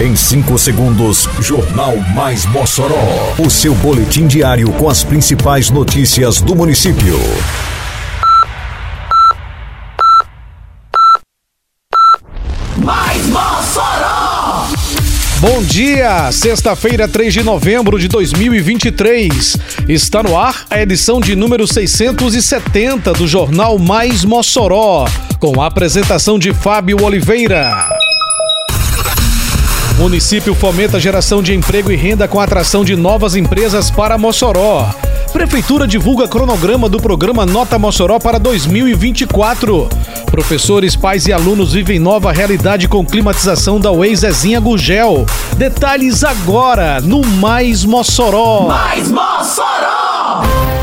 Em 5 segundos, Jornal Mais Mossoró. O seu boletim diário com as principais notícias do município. Mais Mossoró! Bom dia, sexta-feira, 3 de novembro de 2023. Está no ar a edição de número 670 do Jornal Mais Mossoró, com a apresentação de Fábio Oliveira. Município fomenta a geração de emprego e renda com a atração de novas empresas para Mossoró. Prefeitura divulga cronograma do programa Nota Mossoró para 2024. Professores, pais e alunos vivem nova realidade com climatização da Way Zezinha Gurgel. Detalhes agora no Mais Mossoró. Mais Mossoró!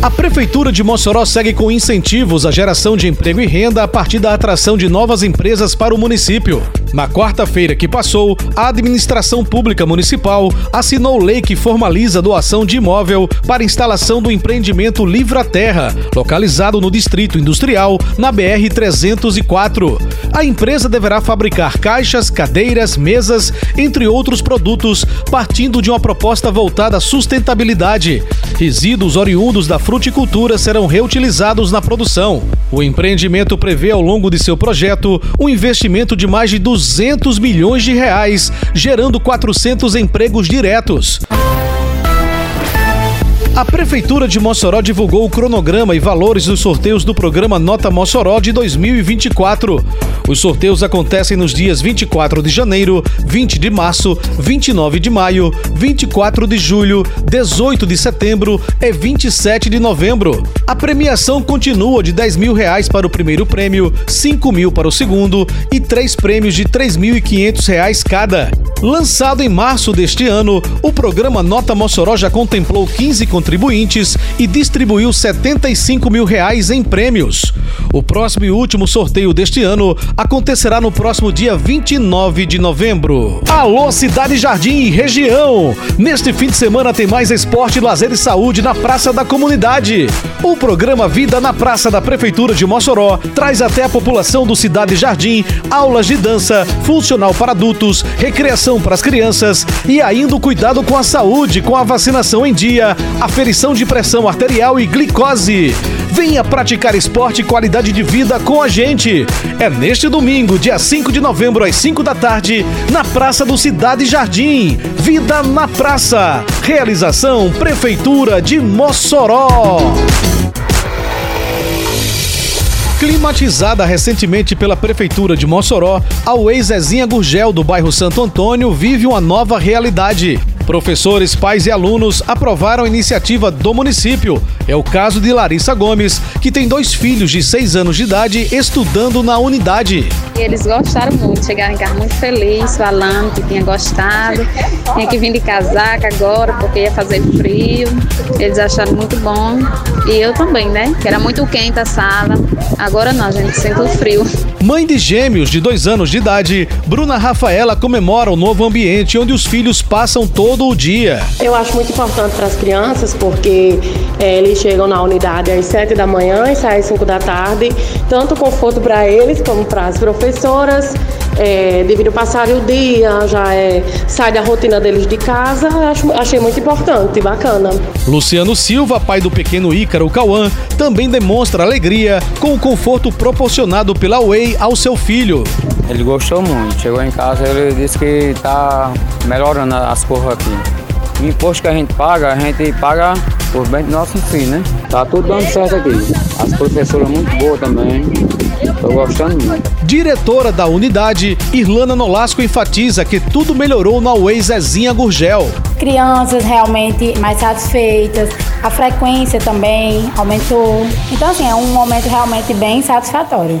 A Prefeitura de Mossoró segue com incentivos à geração de emprego e renda a partir da atração de novas empresas para o município. Na quarta-feira que passou, a Administração Pública Municipal assinou lei que formaliza a doação de imóvel para instalação do empreendimento Livra Terra, localizado no Distrito Industrial, na BR-304. A empresa deverá fabricar caixas, cadeiras, mesas, entre outros produtos, partindo de uma proposta voltada à sustentabilidade. Resíduos oriundos da fruticultura serão reutilizados na produção. O empreendimento prevê ao longo de seu projeto um investimento de mais de 200 milhões de reais, gerando 400 empregos diretos. A Prefeitura de Mossoró divulgou o cronograma e valores dos sorteios do programa Nota Mossoró de 2024. Os sorteios acontecem nos dias 24 de janeiro, 20 de março, 29 de maio, 24 de julho, 18 de setembro e 27 de novembro. A premiação continua de 10 mil reais para o primeiro prêmio, 5 mil para o segundo e três prêmios de 3.500 reais cada. Lançado em março deste ano, o programa Nota Mossoró já contemplou 15 contribuintes e distribuiu 75 mil reais em prêmios. O próximo e último sorteio deste ano acontecerá no próximo dia 29 de novembro. Alô, Cidade Jardim e região! Neste fim de semana tem mais esporte, lazer e saúde na Praça da Comunidade. O programa Vida na Praça da Prefeitura de Mossoró traz até a população do Cidade Jardim aulas de dança, funcional para adultos, recreação para as crianças e ainda o cuidado com a saúde, com a vacinação em dia, aferição de pressão arterial e glicose. Venha praticar esporte e qualidade de vida com a gente. É neste domingo, dia 5 de novembro, às 5 da tarde, na Praça do Cidade Jardim. Vida na Praça. Realização Prefeitura de Mossoró. Climatizada recentemente pela Prefeitura de Mossoró, a Way Zezinha Gurgel do bairro Santo Antônio vive uma nova realidade. Professores, pais e alunos aprovaram a iniciativa do município. É o caso de Larissa Gomes, que tem dois filhos de 6 anos de idade estudando na unidade. Eles gostaram muito, chegaram em casa muito felizes, falando que tinha gostado. Tinha que vir de casaca agora, porque ia fazer frio. Eles acharam muito bom. E eu também, né? Que era muito quente a sala. Agora não, a gente sente o frio. Mãe de gêmeos de dois anos de idade, Bruna Rafaela comemora o novo ambiente onde os filhos passam todo o dia. Eu acho muito importante para as crianças porque eles chegam na unidade às 7 da manhã e saem às 5 da tarde. Tanto conforto para eles como para as professoras. É, devido passar o dia, já é, sai da rotina deles de casa, acho, achei muito importante, bacana. Luciano Silva, pai do pequeno Ícaro Cauã, também demonstra alegria com o conforto proporcionado pela Way ao seu filho. Ele gostou muito. Chegou em casa, ele disse que está melhorando as coisas aqui. O imposto que a gente paga, a gente paga por bem do nosso filho, né? Tá tudo dando certo aqui. As professoras muito boas também. Tô gostando muito. Diretora da unidade, Irlana Nolasco enfatiza que tudo melhorou na Way Zezinha Gurgel. Crianças realmente mais satisfeitas, a frequência também aumentou. Então, assim, é um momento realmente bem satisfatório.